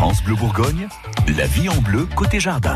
France Bleu Bourgogne, la vie en bleu côté jardin.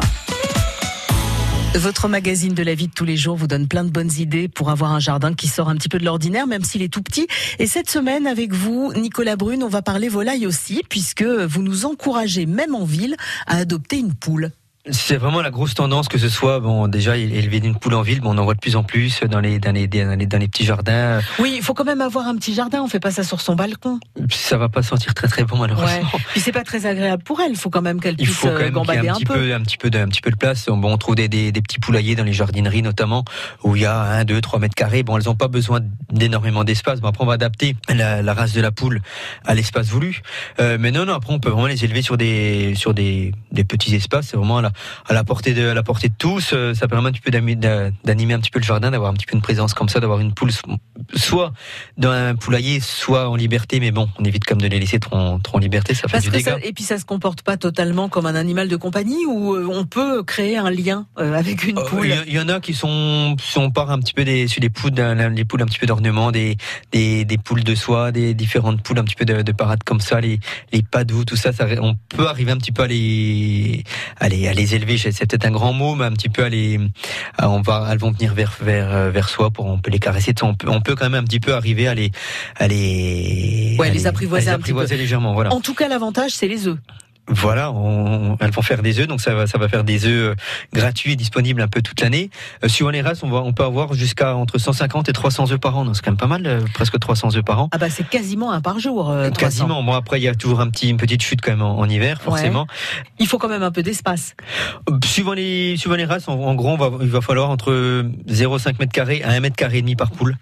Votre magazine de la vie de tous les jours vous donne plein de bonnes idées pour avoir un jardin qui sort un petit peu de l'ordinaire, même s'il est tout petit. Et cette semaine, avec vous, Nicolas Brune, on va parler volaille aussi, puisque vous nous encouragez, même en ville, à adopter une poule. C'est vraiment la grosse tendance que ce soit bon déjà élever une poule en ville, bon, on en voit de plus en plus dans les dans les dans les, dans les petits jardins. Oui, il faut quand même avoir un petit jardin. On fait pas ça sur son balcon. Ça va pas sentir très très bon malheureusement. Ouais. Puis c'est pas très agréable pour elle. Il faut quand même qu'elle puisse il faut quand même gambader un, un petit peu. peu un petit peu de un petit peu de place. Bon, on trouve des, des, des petits poulaillers dans les jardineries notamment où il y a un, deux, trois mètres carrés. Bon, elles ont pas besoin d'énormément d'espace. Bon, après on va adapter la, la race de la poule à l'espace voulu. Euh, mais non non après on peut vraiment les élever sur des sur des, des petits espaces. C'est vraiment à la, à la portée de à la portée de tous. Euh, Ça permet un petit peu d'animer un petit peu le jardin, d'avoir un petit peu une présence comme ça, d'avoir une poule soit dans un poulailler, soit en liberté. Mais bon, on évite comme de les laisser trop en, trop en liberté, ça fait Parce du que dégât. ça, et puis ça se comporte pas totalement comme un animal de compagnie où euh, on peut créer un lien euh, avec une Euh, poule? Il y, en a qui sont, si on part un petit peu des, sur les poules, les poules un petit peu d'ornement, des, des, des poules de soie, des différentes poules un petit peu de, de parade comme ça, les, les padous, tout ça, ça, on peut arriver un petit peu à les, à les, à les élever. C'est peut-être un grand mot, mais un petit peu à les, à- on va, elles vont venir vers, vers, euh, vers soi pour, on peut les caresser. On peut, on peut quand même un petit peu arriver à les, à les, Ouais, à les apprivoiser à un petit peu. apprivoiser légèrement, voilà. En tout cas, l'avantage, c'est les œufs. Voilà, on- elles vont faire des œufs, donc ça va, ça va faire des œufs euh, gratuits et disponibles un peu toute l'année. Euh, suivant les races, on, va, on peut avoir jusqu'à entre 150 et 300 œufs par an, donc c'est quand même pas mal, euh, presque 300 œufs par an. Ah bah c'est quasiment un par jour. euh, 300. Quasiment. Bon après il y a toujours un petit, une petite chute quand même en, en hiver, forcément. Il faut quand même un peu d'espace. Euh, Suivant les, suivant les races, en, en gros, on va, il va falloir entre 0,5 mètres carrés à 1 mètre carré et demi par poule.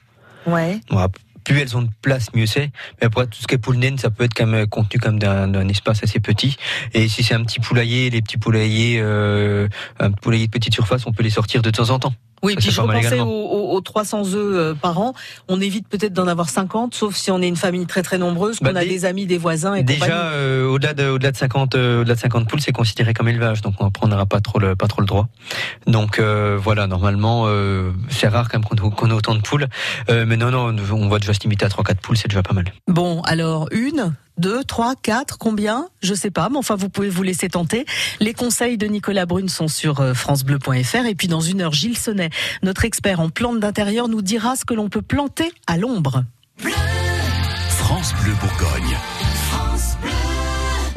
Ouais. Bon, plus elles ont de place, mieux c'est. Mais après, tout ce qui est poule naine, ça peut être quand même contenu comme d'un espace assez petit. Et si c'est un petit poulailler, les petits poulaillers, euh, un poulailler de petite surface, on peut les sortir de temps en temps. Oui, Ça, puis je repensais aux. Aux- aux 300 œufs euh, par an. On évite peut-être d'en avoir 50, sauf si on est une famille très très nombreuse, qu'on Bah, a des amis, des voisins et. Déjà, euh, au-delà de, au-delà de 50, euh, au-delà de 50 poules, c'est considéré comme élevage, donc on prendra pas trop le, pas trop le droit. Donc euh, voilà, normalement, euh, c'est rare quand même qu'on, qu'on ait autant de poules. Euh, mais non, non, on va déjà se limiter à 3-4 poules, c'est déjà pas mal. Bon, alors une, deux, trois, quatre, combien? Je sais pas, mais enfin vous pouvez vous laisser tenter. Les conseils de Nicolas Brune sont sur euh, francebleu.fr et puis dans une heure, Gilles Sonnet, notre expert en plantes d'intérieur, nous dira ce que l'on peut planter à l'ombre. France Bleu Bourgogne.